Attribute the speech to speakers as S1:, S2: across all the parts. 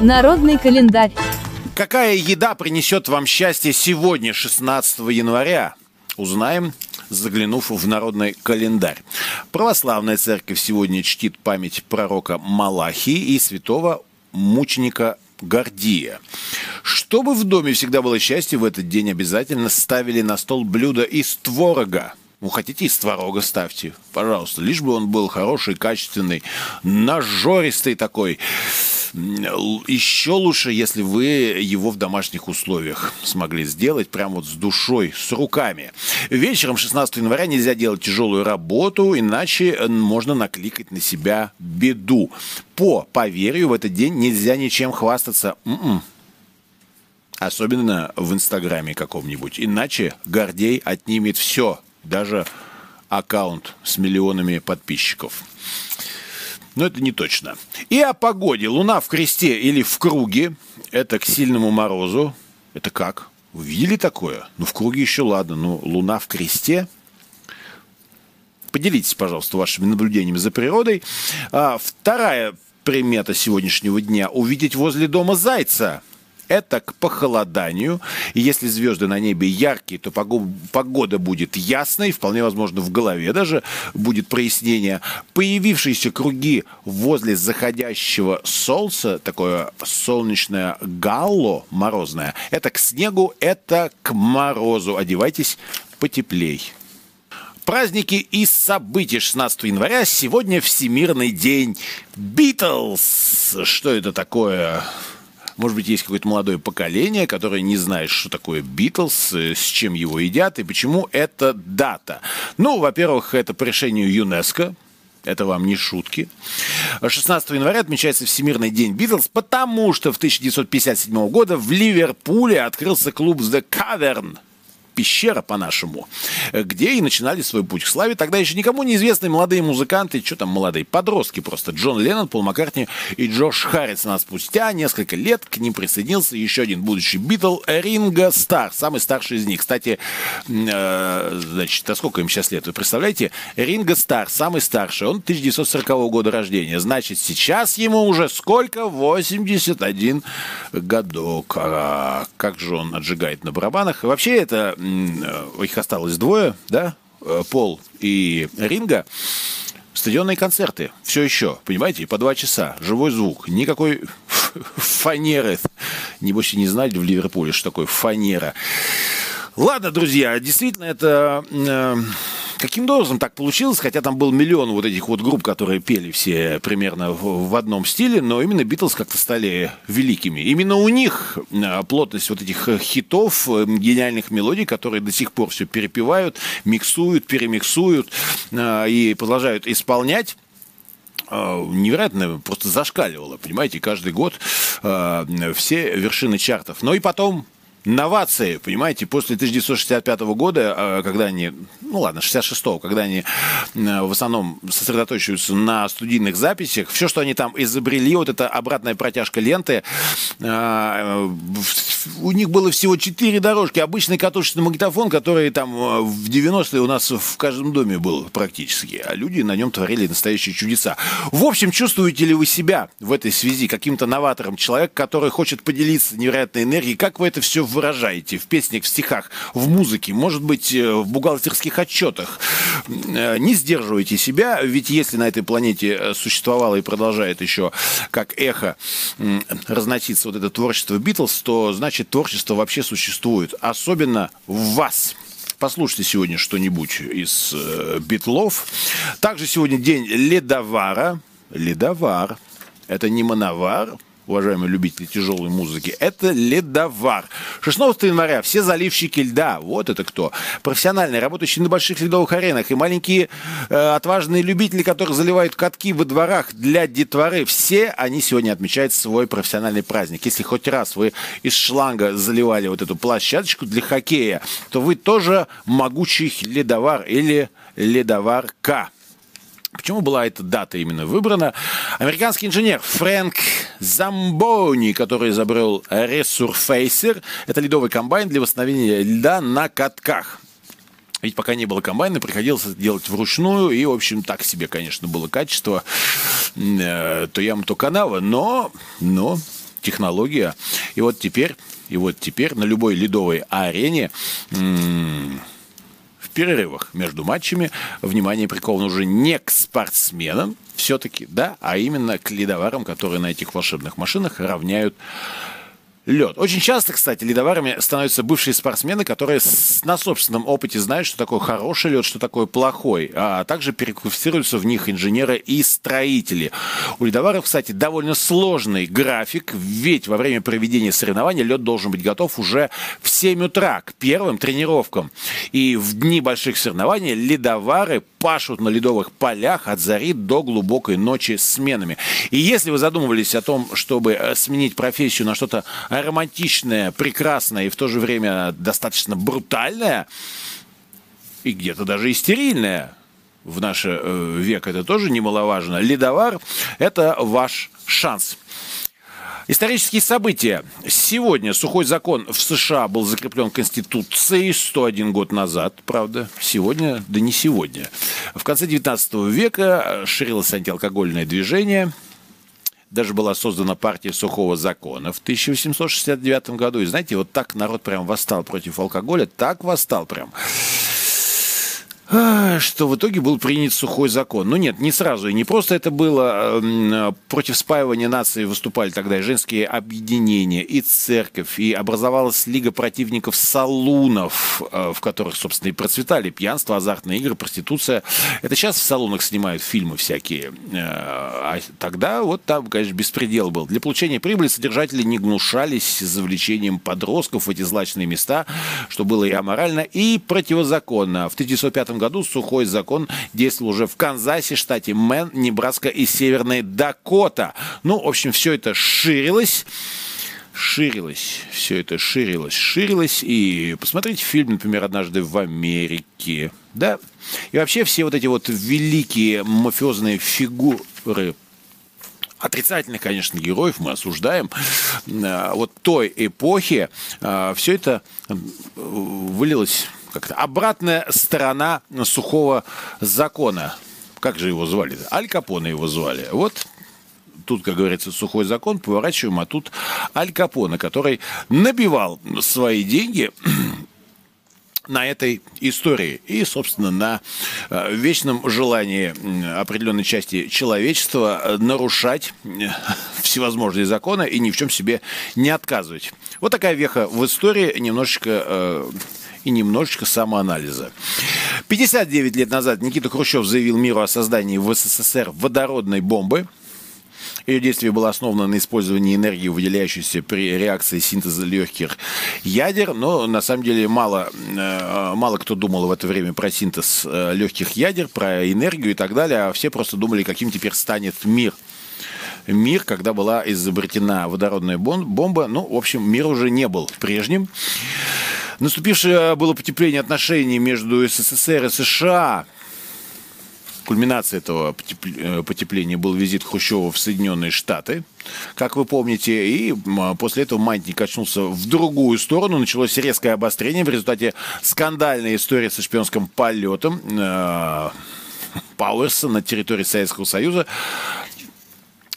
S1: Народный календарь.
S2: Какая еда принесет вам счастье сегодня, 16 января? Узнаем, заглянув в народный календарь. Православная церковь сегодня чтит память пророка Малахии и святого мученика Гордия. Чтобы в доме всегда было счастье, в этот день обязательно ставили на стол блюдо из творога. Ну, хотите из творога ставьте, пожалуйста. Лишь бы он был хороший, качественный, нажористый такой. Еще лучше, если вы его в домашних условиях смогли сделать, прям вот с душой, с руками. Вечером 16 января нельзя делать тяжелую работу, иначе можно накликать на себя беду. По поверью, в этот день нельзя ничем хвастаться. М-м. Особенно в Инстаграме каком-нибудь. Иначе Гордей отнимет все, даже аккаунт с миллионами подписчиков. Но это не точно. И о погоде. Луна в кресте или в круге. Это к сильному морозу. Это как? Вы видели такое? Ну, в круге еще ладно. Но луна в кресте Поделитесь, пожалуйста, вашими наблюдениями за природой. А, вторая примета сегодняшнего дня – увидеть возле дома зайца – это к похолоданию. И если звезды на небе яркие, то погода будет ясной, вполне возможно, в голове даже будет прояснение. Появившиеся круги возле заходящего солнца, такое солнечное галло морозное, это к снегу, это к морозу. Одевайтесь потеплей. Праздники и события 16 января. Сегодня Всемирный день Битлз. Что это такое? Может быть, есть какое-то молодое поколение, которое не знает, что такое Битлз, э, с чем его едят и почему это дата. Ну, во-первых, это по решению ЮНЕСКО, это вам не шутки. 16 января отмечается Всемирный день Битлз, потому что в 1957 года в Ливерпуле открылся клуб The Cavern – пещера по-нашему, где и начинали свой путь к славе. Тогда еще никому неизвестные молодые музыканты, что там молодые, подростки просто, Джон Леннон, Пол Маккартни и Джордж Харрисон. А спустя несколько лет к ним присоединился еще один будущий Битл Ринго Стар, самый старший из них. Кстати, э, значит, а сколько им сейчас лет? Вы представляете? Ринго Стар, самый старший, он 1940 года рождения. Значит, сейчас ему уже сколько? 81 годок. А как же он отжигает на барабанах. Вообще это Э, их осталось двое, да, э, Пол и Ринга, стадионные концерты, все еще, понимаете, по два часа, живой звук, никакой фанеры. Небось, и не знали в Ливерпуле, что такое фанера. Ладно, друзья, действительно, это э, Каким образом так получилось, хотя там был миллион вот этих вот групп, которые пели все примерно в, в одном стиле, но именно Битлз как-то стали великими. Именно у них а, плотность вот этих хитов, э, гениальных мелодий, которые до сих пор все перепевают, миксуют, перемиксуют и продолжают исполнять невероятно просто зашкаливало, понимаете, каждый год все вершины чартов. Но и потом новации, понимаете, после 1965 года, э, когда они, ну ладно, 66-го, когда они э, в основном сосредоточиваются на студийных записях, все, что они там изобрели, вот эта обратная протяжка ленты, э, у них было всего четыре дорожки, обычный катушечный магнитофон, который там в 90-е у нас в каждом доме был практически, а люди на нем творили настоящие чудеса. В общем, чувствуете ли вы себя в этой связи каким-то новатором, человек, который хочет поделиться невероятной энергией, как вы это все выражаете в песнях, в стихах, в музыке, может быть, э, в бухгалтерских отчетах. Э, не сдерживайте себя, ведь если на этой планете э, существовало и продолжает еще как эхо разноситься вот это творчество Битлз, то значит творчество вообще существует, особенно в вас. Послушайте сегодня что-нибудь из Битлов. Также сегодня день ледовара. Ледовар. Это не мановар, уважаемые любители тяжелой музыки, это ледовар. 16 января все заливщики льда, вот это кто. Профессиональные, работающие на больших ледовых аренах и маленькие э, отважные любители, которые заливают катки во дворах для детворы. Все они сегодня отмечают свой профессиональный праздник. Если хоть раз вы из шланга заливали вот эту площадочку для хоккея, то вы тоже могучий ледовар или ледоварка. Почему была эта дата именно выбрана? Американский инженер Фрэнк Замбони, который изобрел Resurfacer, это ледовый комбайн для восстановления льда на катках. Ведь пока не было комбайна, приходилось делать вручную, и, в общем, так себе, конечно, было качество, э, то яма, то канава, но, но технология. И вот теперь, и вот теперь на любой ледовой арене в перерывах между матчами. Внимание приковано уже не к спортсменам все-таки, да, а именно к ледоварам, которые на этих волшебных машинах равняют лед. Очень часто, кстати, ледоварами становятся бывшие спортсмены, которые на собственном опыте знают, что такое хороший лед, что такое плохой, а также переквалифицируются в них инженеры и строители. У ледоваров, кстати, довольно сложный график, ведь во время проведения соревнований лед должен быть готов уже в 7 утра к первым тренировкам. И в дни больших соревнований ледовары пашут на ледовых полях от зари до глубокой ночи сменами. И если вы задумывались о том, чтобы э, сменить профессию на что-то романтичное, прекрасное и в то же время достаточно брутальное, и где-то даже и стерильное, в наш э, век это тоже немаловажно, ледовар – это ваш шанс. Исторические события. Сегодня сухой закон в США был закреплен Конституцией 101 год назад, правда. Сегодня, да не сегодня. В конце 19 века ширилось антиалкогольное движение – даже была создана партия сухого закона в 1869 году. И знаете, вот так народ прям восстал против алкоголя, так восстал прям что в итоге был принят сухой закон. Ну нет, не сразу и не просто это было. Эм, против спаивания нации выступали тогда и женские объединения, и церковь, и образовалась Лига противников салунов, э, в которых, собственно, и процветали пьянство, азартные игры, проституция. Это сейчас в салонах снимают фильмы всякие. Э, а тогда вот там, конечно, беспредел был. Для получения прибыли содержатели не гнушались завлечением подростков в эти злачные места, что было и аморально, и противозаконно. В 1905 году сухой закон действовал уже в Канзасе, штате Мэн, Небраска и Северная Дакота. Ну, в общем, все это ширилось ширилось, все это ширилось, ширилось. И посмотрите фильм, например, «Однажды в Америке». Да? И вообще все вот эти вот великие мафиозные фигуры отрицательных, конечно, героев мы осуждаем, а, вот той эпохи а, все это вылилось как-то обратная сторона сухого закона. Как же его звали? Аль Капоне его звали. Вот тут, как говорится, сухой закон, поворачиваем, а тут Аль Капоне, который набивал свои деньги на этой истории и, собственно, на э, вечном желании определенной части человечества э, нарушать э, всевозможные законы и ни в чем себе не отказывать. Вот такая веха в истории, немножечко и немножечко самоанализа. 59 лет назад Никита Хрущев заявил миру о создании в СССР водородной бомбы. Ее действие было основано на использовании энергии, выделяющейся при реакции синтеза легких ядер, но на самом деле мало, э, мало кто думал в это время про синтез э, легких ядер, про энергию и так далее, а все просто думали, каким теперь станет мир мир, когда была изобретена водородная бомба. Ну, в общем, мир уже не был прежним. Наступившее было потепление отношений между СССР и США. Кульминацией этого э, потепления был визит Хрущева в Соединенные Штаты, как вы помните. И после этого маятник качнулся в другую сторону. Началось резкое обострение в результате скандальной истории со шпионским полетом э, Пауэрса на территории Советского Союза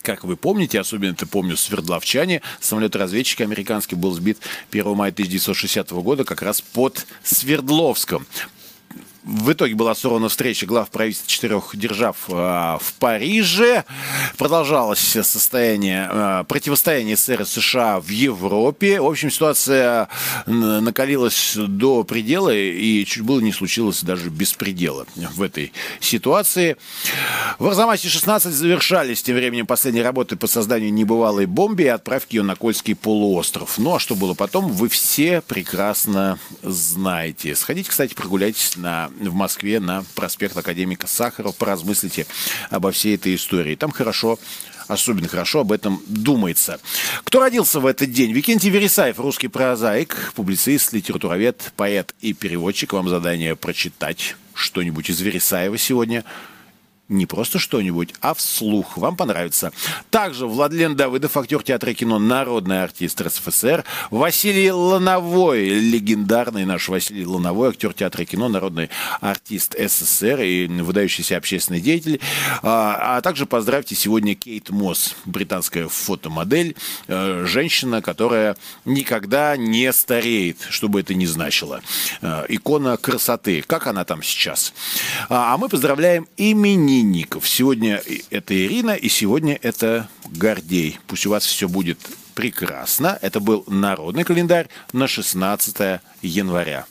S2: как вы помните, особенно это помню Свердловчане, самолет-разведчик американский был сбит 1 мая 1960 года как раз под Свердловском. В итоге была сорвана встреча глав правительств четырех держав э, в Париже. Продолжалось состояние, э, противостояние СССР и США в Европе. В общем, ситуация накалилась до предела и чуть было не случилось даже беспредела в этой ситуации. В Арзамасе-16 завершались тем временем последние работы по созданию небывалой бомбы и отправки ее на Кольский полуостров. Ну а что было потом, вы все прекрасно знаете. Сходите, кстати, прогуляйтесь на в Москве на проспект Академика Сахарова, поразмыслите обо всей этой истории. Там хорошо особенно хорошо об этом думается. Кто родился в этот день? Викентий Вересаев, русский прозаик, публицист, литературовед, поэт и переводчик. Вам задание прочитать что-нибудь из Вересаева сегодня. Не просто что-нибудь, а вслух. Вам понравится. Также Владлен Давыдов, актер театра и кино, народный артист РСФСР. Василий Лановой, легендарный наш Василий Лановой, актер театра и кино, народный артист СССР и выдающийся общественный деятель. А, а также поздравьте сегодня Кейт Мосс, британская фотомодель, э, женщина, которая никогда не стареет, что бы это ни значило. Э, икона красоты. Как она там сейчас? А, а мы поздравляем имени именинников. Сегодня это Ирина, и сегодня это Гордей. Пусть у вас все будет прекрасно. Это был народный календарь на 16 января.